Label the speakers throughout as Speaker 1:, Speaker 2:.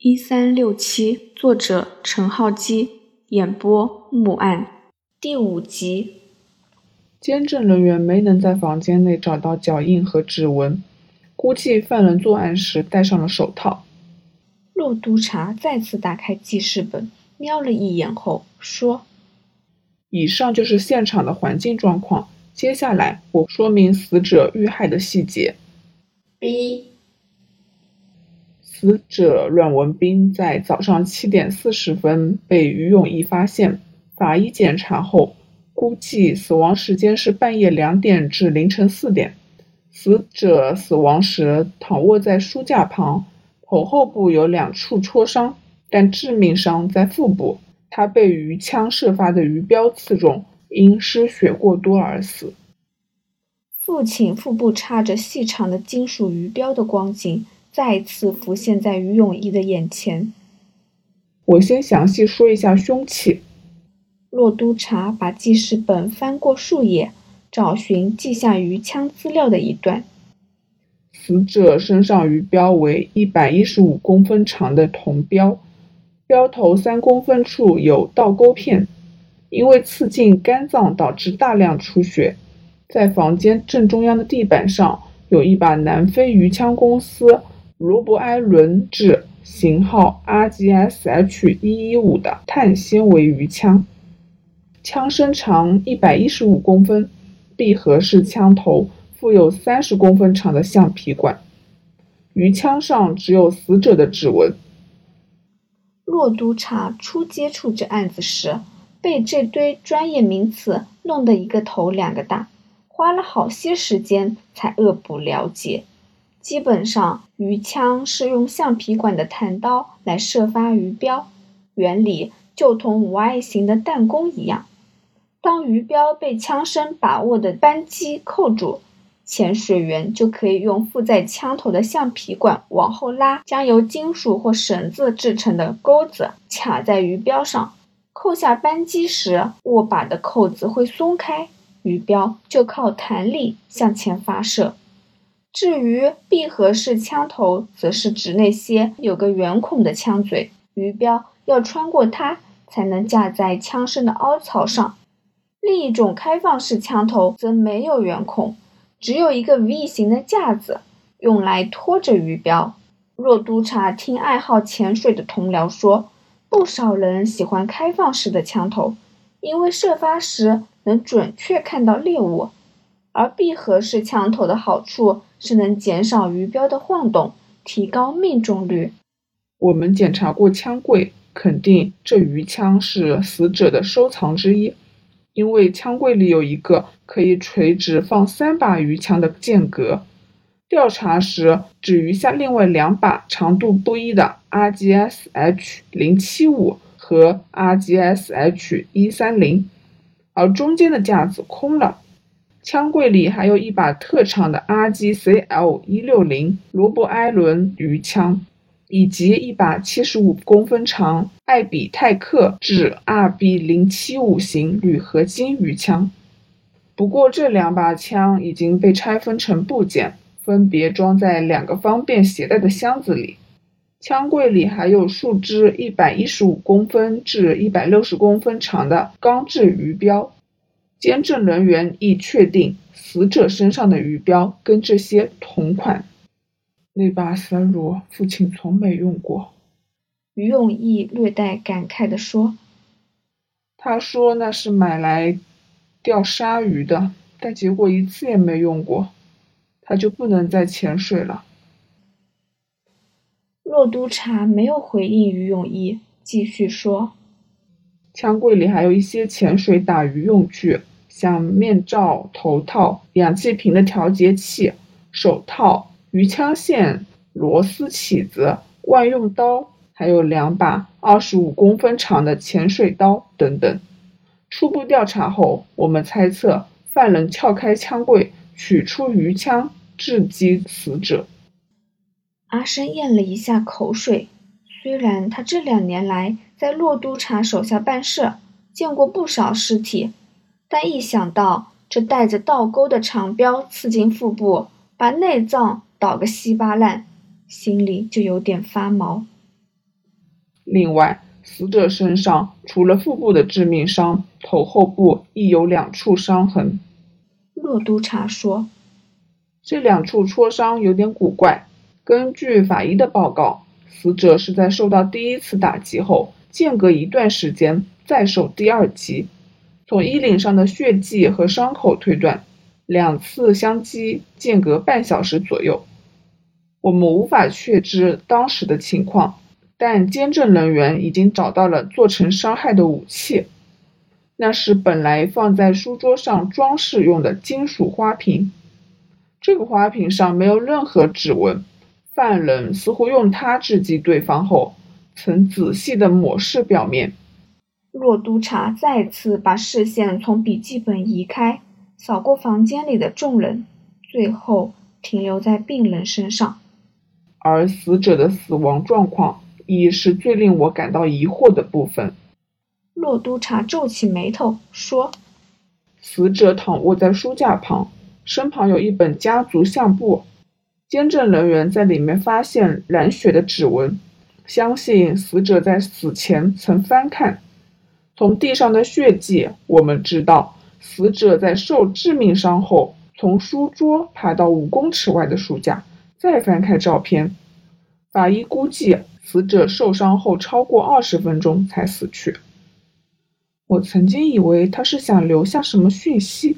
Speaker 1: 一三六七，作者陈浩基，演播木案，第五集。
Speaker 2: 监证人员没能在房间内找到脚印和指纹，估计犯人作案时戴上了手套。
Speaker 1: 陆督察再次打开记事本，瞄了一眼后说：“
Speaker 2: 以上就是现场的环境状况，接下来我说明死者遇害的细节。”
Speaker 1: B。
Speaker 2: 死者阮文斌在早上七点四十分被于永义发现，法医检查后估计死亡时间是半夜两点至凌晨四点。死者死亡时躺卧在书架旁，头后部有两处挫伤，但致命伤在腹部，他被鱼枪射发的鱼镖刺中，因失血过多而死。
Speaker 1: 父亲腹部插着细长的金属鱼镖的光景。再次浮现在于永义的眼前。
Speaker 2: 我先详细说一下凶器。
Speaker 1: 洛督察把记事本翻过数页，找寻记下鱼枪资料的一段。
Speaker 2: 死者身上鱼标为一百一十五公分长的铜标，标头三公分处有倒钩片，因为刺进肝脏导致大量出血。在房间正中央的地板上有一把南非鱼枪公司。罗伯埃伦制型号 RGSH 一一五的碳纤维鱼枪，枪身长一百一十五公分，闭合式枪头，附有三十公分长的橡皮管。鱼枪上只有死者的指纹。
Speaker 1: 骆督察初接触这案子时，被这堆专业名词弄得一个头两个大，花了好些时间才恶补了解。基本上，鱼枪是用橡皮管的弹刀来射发鱼镖，原理就同五爱型的弹弓一样。当鱼镖被枪身把握的扳机扣住，潜水员就可以用附在枪头的橡皮管往后拉，将由金属或绳子制成的钩子卡在鱼镖上。扣下扳机时，握把的扣子会松开，鱼镖就靠弹力向前发射。至于闭合式枪头，则是指那些有个圆孔的枪嘴，鱼镖要穿过它才能架在枪身的凹槽上。另一种开放式枪头则没有圆孔，只有一个 V 型的架子，用来拖着鱼镖。若督察听爱好潜水的同僚说，不少人喜欢开放式的枪头，因为射发时能准确看到猎物。而闭合式枪头的好处是能减少鱼标的晃动，提高命中率。
Speaker 2: 我们检查过枪柜，肯定这鱼枪是死者的收藏之一，因为枪柜里有一个可以垂直放三把鱼枪的间隔。调查时只余下另外两把长度不一的 RGSH 零七五和 RGSH 一三零，而中间的架子空了。枪柜里还有一把特长的 RGCL 一六零罗伯埃伦鱼枪，以及一把七十五公分长艾比泰克制 RB 零七五型铝合金鱼枪。不过这两把枪已经被拆分成部件，分别装在两个方便携带的箱子里。枪柜里还有数支一百一十五公分至一百六十公分长的钢制鱼镖。监证人员亦确定，死者身上的鱼标跟这些同款。那把三罗，父亲从没用过。
Speaker 1: 于永义略带感慨地说：“
Speaker 2: 他说那是买来钓鲨鱼的，但结果一次也没用过，他就不能再潜水了。”
Speaker 1: 洛督察没有回应于永义，继续说。
Speaker 2: 枪柜里还有一些潜水打鱼用具，像面罩、头套、氧气瓶的调节器、手套、鱼枪线、螺丝起子、万用刀，还有两把二十五公分长的潜水刀等等。初步调查后，我们猜测犯人撬开枪柜，取出鱼枪，致击死者。
Speaker 1: 阿生咽了一下口水，虽然他这两年来。在骆督察手下办事，见过不少尸体，但一想到这带着倒钩的长镖刺进腹部，把内脏捣个稀巴烂，心里就有点发毛。
Speaker 2: 另外，死者身上除了腹部的致命伤，头后部亦有两处伤痕。
Speaker 1: 骆督察说：“
Speaker 2: 这两处戳伤有点古怪。根据法医的报告，死者是在受到第一次打击后，间隔一段时间再受第二击。从衣领上的血迹和伤口推断，两次相击间隔半小时左右。我们无法确知当时的情况，但监证人员已经找到了做成伤害的武器。”那是本来放在书桌上装饰用的金属花瓶，这个花瓶上没有任何指纹，犯人似乎用它制击对方后，曾仔细的抹拭表面。
Speaker 1: 骆督察再次把视线从笔记本移开，扫过房间里的众人，最后停留在病人身上。
Speaker 2: 而死者的死亡状况，亦是最令我感到疑惑的部分。
Speaker 1: 洛督察皱起眉头说：“
Speaker 2: 死者躺卧在书架旁，身旁有一本家族相簿。监证人员在里面发现染血的指纹，相信死者在死前曾翻看。从地上的血迹，我们知道死者在受致命伤后，从书桌爬到五公尺外的书架，再翻开照片。法医估计，死者受伤后超过二十分钟才死去。”我曾经以为他是想留下什么讯息，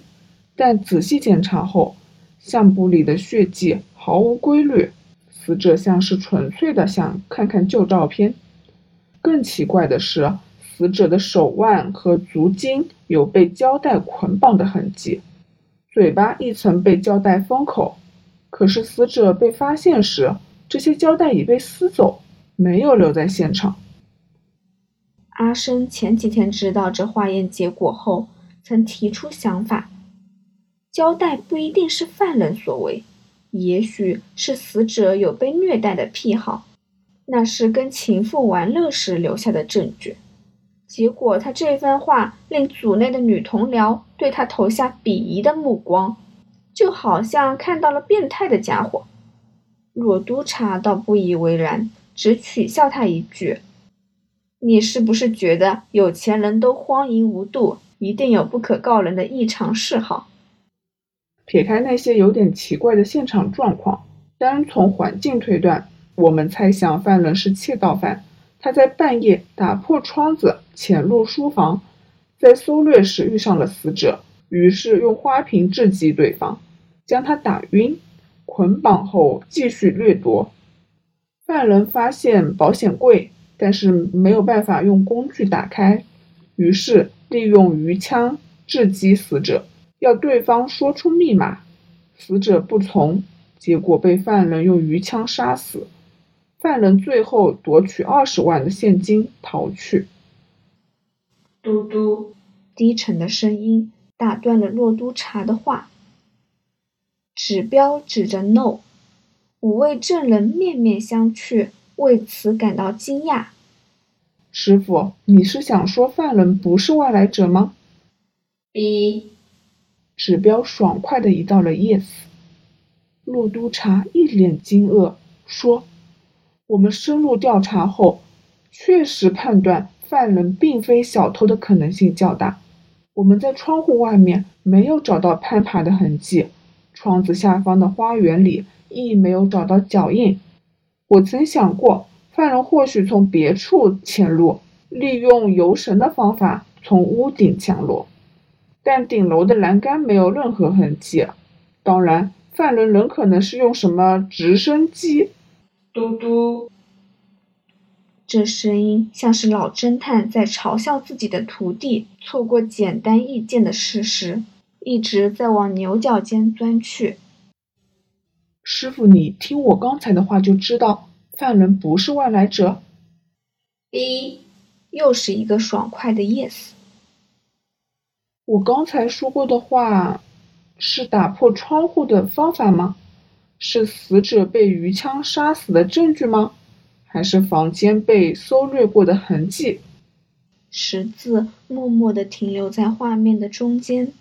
Speaker 2: 但仔细检查后，相簿里的血迹毫无规律，死者像是纯粹的想看看旧照片。更奇怪的是，死者的手腕和足筋有被胶带捆绑的痕迹，嘴巴一层被胶带封口，可是死者被发现时，这些胶带已被撕走，没有留在现场。
Speaker 1: 阿生前几天知道这化验结果后，曾提出想法：胶带不一定是犯人所为，也许是死者有被虐待的癖好，那是跟情妇玩乐时留下的证据。结果他这番话令组内的女同僚对他投下鄙夷的目光，就好像看到了变态的家伙。若督察倒不以为然，只取笑他一句。你是不是觉得有钱人都荒淫无度，一定有不可告人的异常嗜好？
Speaker 2: 撇开那些有点奇怪的现场状况，单从环境推断，我们猜想犯人是窃盗犯。他在半夜打破窗子潜入书房，在搜掠时遇上了死者，于是用花瓶制击对方，将他打晕，捆绑后继续掠夺。犯人发现保险柜。但是没有办法用工具打开，于是利用鱼枪制击死者，要对方说出密码。死者不从，结果被犯人用鱼枪杀死。犯人最后夺取二十万的现金逃去。
Speaker 1: 嘟嘟，低沉的声音打断了洛督察的话。指标指着 “no”，五位证人面面相觑。为此感到惊讶。
Speaker 2: 师傅，你是想说犯人不是外来者吗
Speaker 1: ？B，
Speaker 2: 指标爽快的移到了 Yes。洛督察一脸惊愕，说：“我们深入调查后，确实判断犯人并非小偷的可能性较大。我们在窗户外面没有找到攀爬的痕迹，窗子下方的花园里亦没有找到脚印。”我曾想过，犯人或许从别处潜入，利用游绳的方法从屋顶降落，但顶楼的栏杆没有任何痕迹。当然，犯人仍可能是用什么直升机。
Speaker 1: 嘟嘟，这声音像是老侦探在嘲笑自己的徒弟错过简单易见的事实，一直在往牛角尖钻去。
Speaker 2: 师傅，你听我刚才的话就知道，犯人不是外来者。
Speaker 1: 一，又是一个爽快的 yes。
Speaker 2: 我刚才说过的话，是打破窗户的方法吗？是死者被鱼枪杀死的证据吗？还是房间被搜掠过的痕迹？
Speaker 1: 十字默默地停留在画面的中间。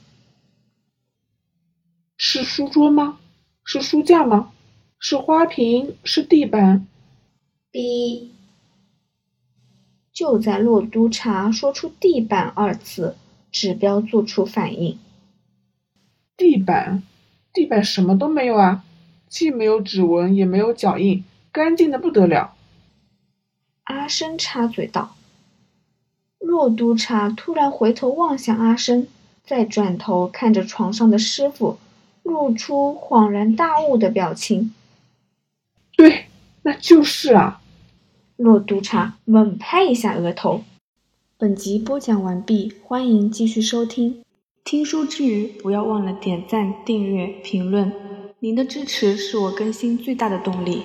Speaker 2: 是书桌吗？是书架吗？是花瓶？是地板
Speaker 1: ？B。就在洛督察说出“地板”二字，指标做出反应。
Speaker 2: 地板，地板什么都没有啊，既没有指纹，也没有脚印，干净的不得了。
Speaker 1: 阿生插嘴道。骆督察突然回头望向阿生，再转头看着床上的师傅，露出恍然大悟的表情。
Speaker 2: 对，那就是啊。
Speaker 1: 骆督察猛拍一下额头。本集播讲完毕，欢迎继续收听。听书之余，不要忘了点赞、订阅、评论，您的支持是我更新最大的动力。